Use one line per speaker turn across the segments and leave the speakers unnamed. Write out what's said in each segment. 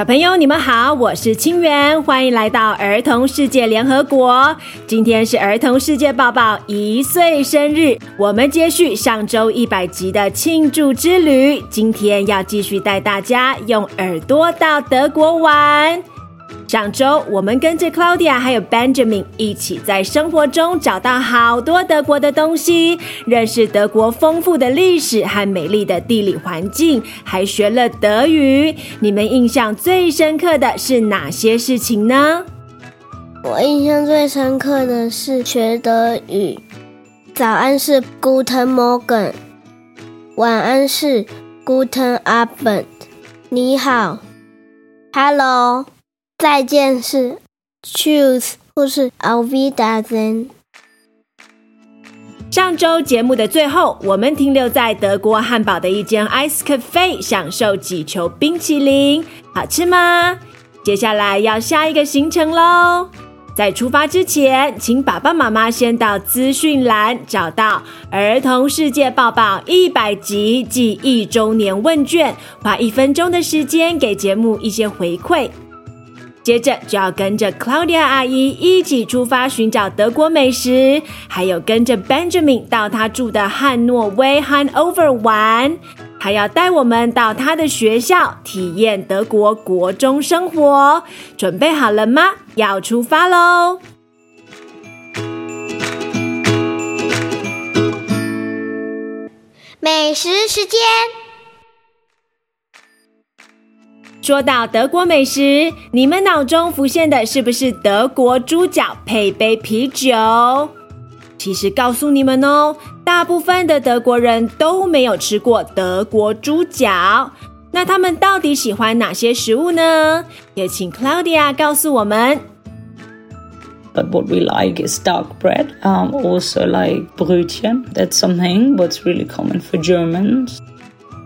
小朋友，你们好，我是清源，欢迎来到儿童世界联合国。今天是儿童世界报报一岁生日，我们接续上周一百集的庆祝之旅，今天要继续带大家用耳朵到德国玩。上周我们跟着 Claudia 还有 Benjamin 一起在生活中找到好多德国的东西，认识德国丰富的历史和美丽的地理环境，还学了德语。你们印象最深刻的是哪些事情呢？
我印象最深刻的是学德语。早安是 Guten Morgen，晚安是 Guten Abend，你好，Hello。再见是 Tschüss 或是 Auf Wiedersehen。
上周节目的最后，我们停留在德国汉堡的一间 Ice Cafe，享受几球冰淇淋，好吃吗？接下来要下一个行程喽。在出发之前，请爸爸妈妈先到资讯栏找到《儿童世界报报》一百集暨一周年问卷，花一分钟的时间给节目一些回馈。接着就要跟着 Claudia 阿姨一起出发寻找德国美食，还有跟着 Benjamin 到他住的汉诺威 Hanover 玩，还要带我们到他的学校体验德国国中生活。准备好了吗？要出发喽！
美食时间。
说到德国美食，你们脑中浮现的是不是德国猪脚配杯啤酒？其实告诉你们哦，大部分的德国人都没有吃过德国猪脚。那他们到底喜欢哪些食物呢？也请 Claudia 告诉我们。
But what we like is dark bread, um, also like Brötchen. That's something what's really common for Germans.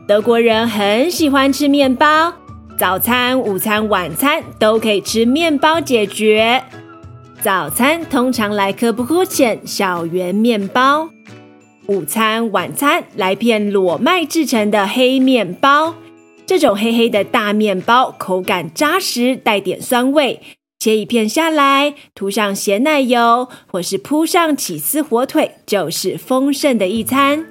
德国人很喜欢吃面包。早餐、午餐、晚餐都可以吃面包解决。早餐通常来颗不勾芡小圆面包，午餐、晚餐来片裸麦制成的黑面包。这种黑黑的大面包口感扎实，带点酸味。切一片下来，涂上咸奶油，或是铺上起司火腿，就是丰盛的一餐。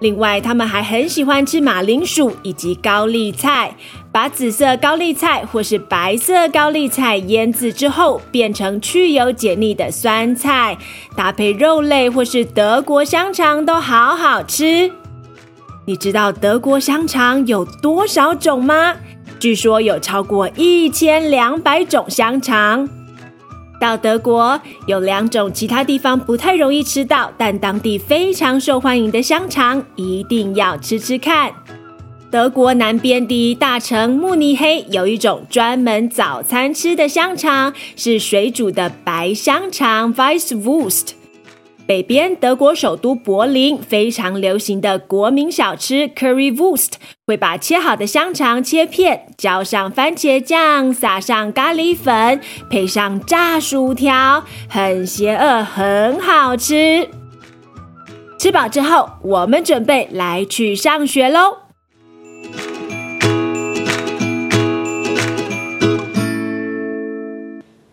另外，他们还很喜欢吃马铃薯以及高丽菜，把紫色高丽菜或是白色高丽菜腌制之后，变成去油解腻的酸菜，搭配肉类或是德国香肠都好好吃。你知道德国香肠有多少种吗？据说有超过一千两百种香肠。到德国有两种其他地方不太容易吃到，但当地非常受欢迎的香肠，一定要吃吃看。德国南边的大城慕尼黑有一种专门早餐吃的香肠，是水煮的白香肠 （Weisswurst）。北边德国首都柏林非常流行的国民小吃 Currywurst，会把切好的香肠切片，浇上番茄酱，撒上咖喱粉，配上炸薯条，很邪恶，很好吃。吃饱之后，我们准备来去上学喽！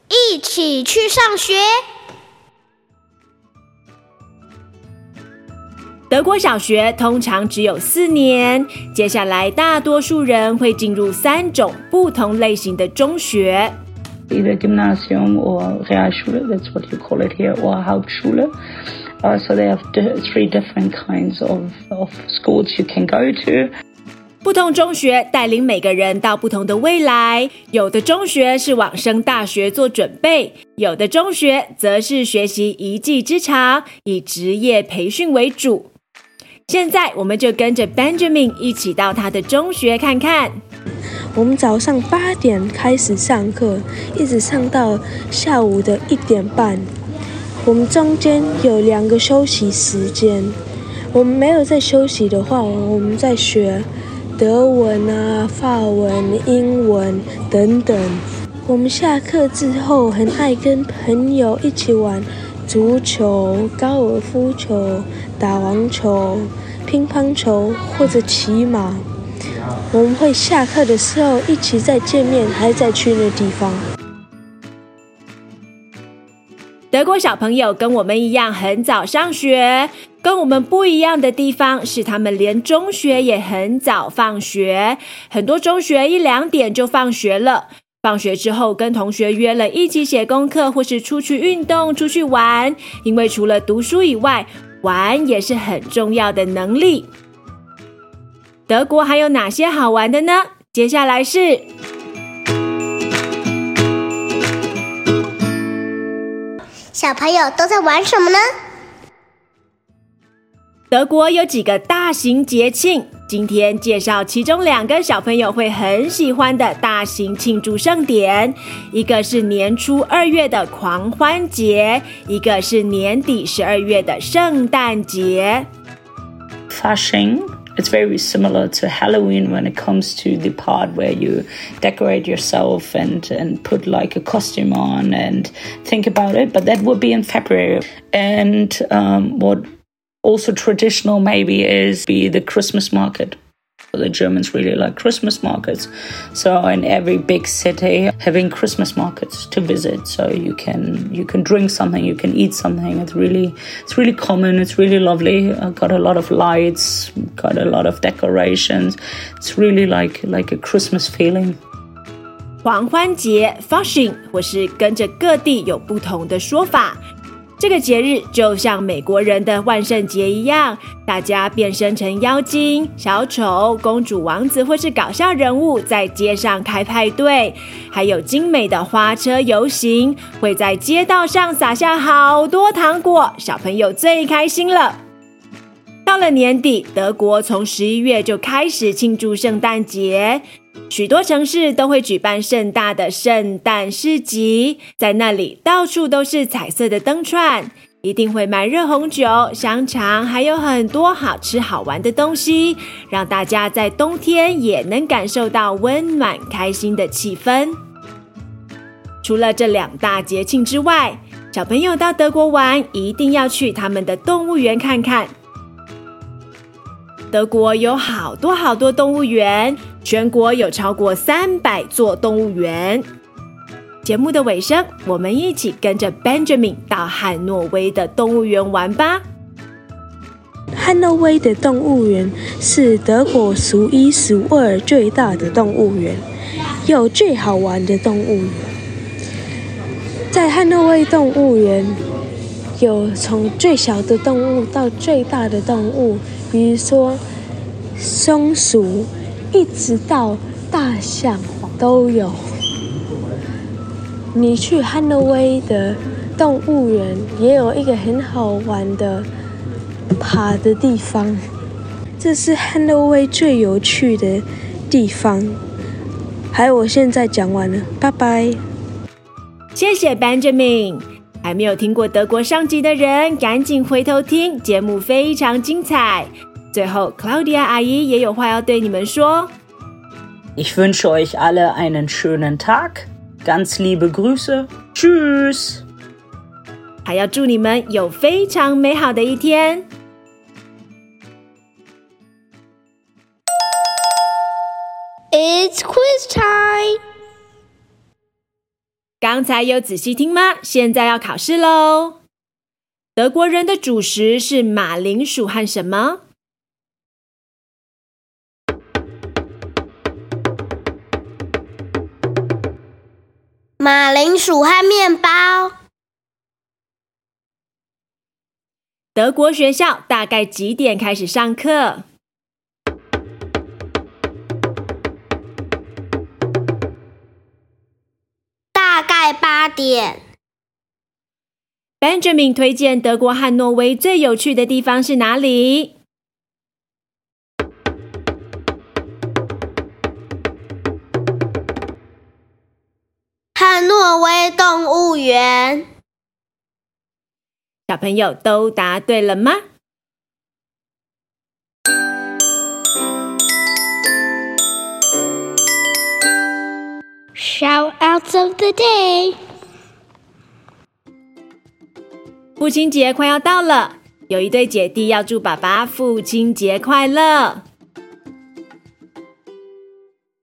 一起去上学。
德国小学通常只有四年，接下来大多数人会进入三种不同类型的中学。
Either Gymnasium or Realschule, that's what you call it here, or Hauptschule. Uh, so they have three different kinds of, of schools you can go to.
不同中学带领每个人到不同的未来，有的中学是往升大学做准备，有的中学则是学习一技之长，以职业培训为主。现在我们就跟着 Benjamin 一起到他的中学看看。
我们早上八点开始上课，一直上到下午的一点半。我们中间有两个休息时间。我们没有在休息的话，我们在学德文啊、法文、英文等等。我们下课之后很爱跟朋友一起玩足球、高尔夫球。打网球、乒乓球或者骑马，我们会下课的时候一起再见面，还是再去那地方。
德国小朋友跟我们一样很早上学，跟我们不一样的地方是，他们连中学也很早放学，很多中学一两点就放学了。放学之后，跟同学约了一起写功课，或是出去运动、出去玩。因为除了读书以外，玩也是很重要的能力。德国还有哪些好玩的呢？接下来是。
小朋友都在玩什么呢？
德国有几个大型节庆，今天介绍其中两个小朋友会很喜欢的大型庆祝盛典，一个是年初二月的狂欢节，一个是年底十二月的圣诞节。
Fasching It's very similar to Halloween when it comes to the part where you decorate yourself and, and put like a costume on and think about it, but that would be in February. And um, what also traditional maybe is be the Christmas market. The Germans really like Christmas markets. So in every big city having Christmas markets to visit. So you can you can drink something, you can eat something. It's really it's really common, it's really lovely. Uh, got a lot of lights, got a lot of decorations. It's really like like a Christmas feeling.
狂欢节 Fasching 或是跟着各地有不同的说法。 这个节日就像美国人的万圣节一样，大家变身成妖精、小丑、公主、王子或是搞笑人物，在街上开派对，还有精美的花车游行，会在街道上撒下好多糖果，小朋友最开心了。到了年底，德国从十一月就开始庆祝圣诞节。许多城市都会举办盛大的圣诞市集，在那里到处都是彩色的灯串，一定会卖热红酒、香肠，还有很多好吃好玩的东西，让大家在冬天也能感受到温暖开心的气氛。除了这两大节庆之外，小朋友到德国玩一定要去他们的动物园看看。德国有好多好多动物园，全国有超过三百座动物园。节目的尾声，我们一起跟着 Benjamin 到汉诺威的动物园玩吧。
汉诺威的动物园是德国数一数二最大的动物园，有最好玩的动物。在汉诺威动物园，有从最小的动物到最大的动物。比如说，松鼠一直到大象都有。你去汉诺威的动物园也有一个很好玩的爬的地方，这是汉诺威最有趣的地方。还有，我现在讲完了，拜拜。
谢谢 Benjamin。还没有听过德国上集的人，赶紧回头听，节目非常精彩。最后，Claudia 阿姨也有话要对你们说。
Ich wünsche euch alle einen schönen Tag. Ganz liebe Grüße. Tschüss.
还要祝你们有非常美好的一天。刚才有仔细听吗？现在要考试喽。德国人的主食是马铃薯和什么？
马铃薯和面包。
德国学校大概几点开始上课？
八点。
Benjamin 推荐德国汉诺威最有趣的地方是哪里？
汉诺威动物园。
小朋友都答对了吗
？Shoutouts of the day。
父亲节快要到了，有一对姐弟要祝爸爸父亲节快乐。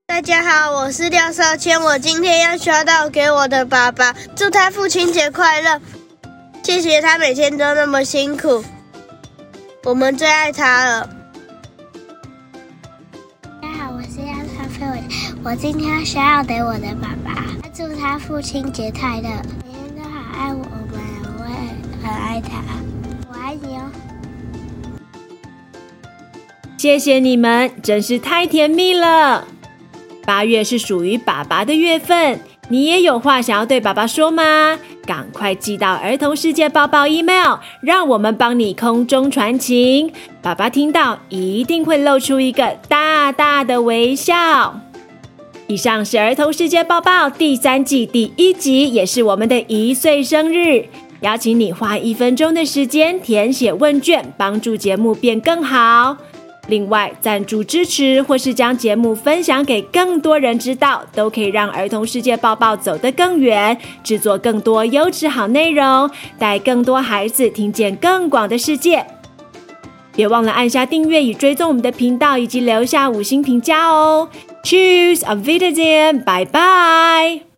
大家好，我是廖少谦，我今天要 shout out 给我的爸爸，祝他父亲节快乐，谢谢他每天都那么辛苦，我们最爱他了。
大家好，我是廖少飞，我我今天要 shout out 给我的爸爸，祝他父亲节快乐，每天都好爱我很爱他，我爱你哦。
谢谢你们，真是太甜蜜了。八月是属于爸爸的月份，你也有话想要对爸爸说吗？赶快寄到儿童世界抱抱 email，让我们帮你空中传情。爸爸听到一定会露出一个大大的微笑。以上是儿童世界报报第三季第一集，也是我们的一岁生日，邀请你花一分钟的时间填写问卷，帮助节目变更好。另外，赞助支持或是将节目分享给更多人知道，都可以让儿童世界报报走得更远，制作更多优质好内容，带更多孩子听见更广的世界。别忘了按下订阅与追踪我们的频道，以及留下五星评价哦。Cheers，auf Wiedersehen，拜拜。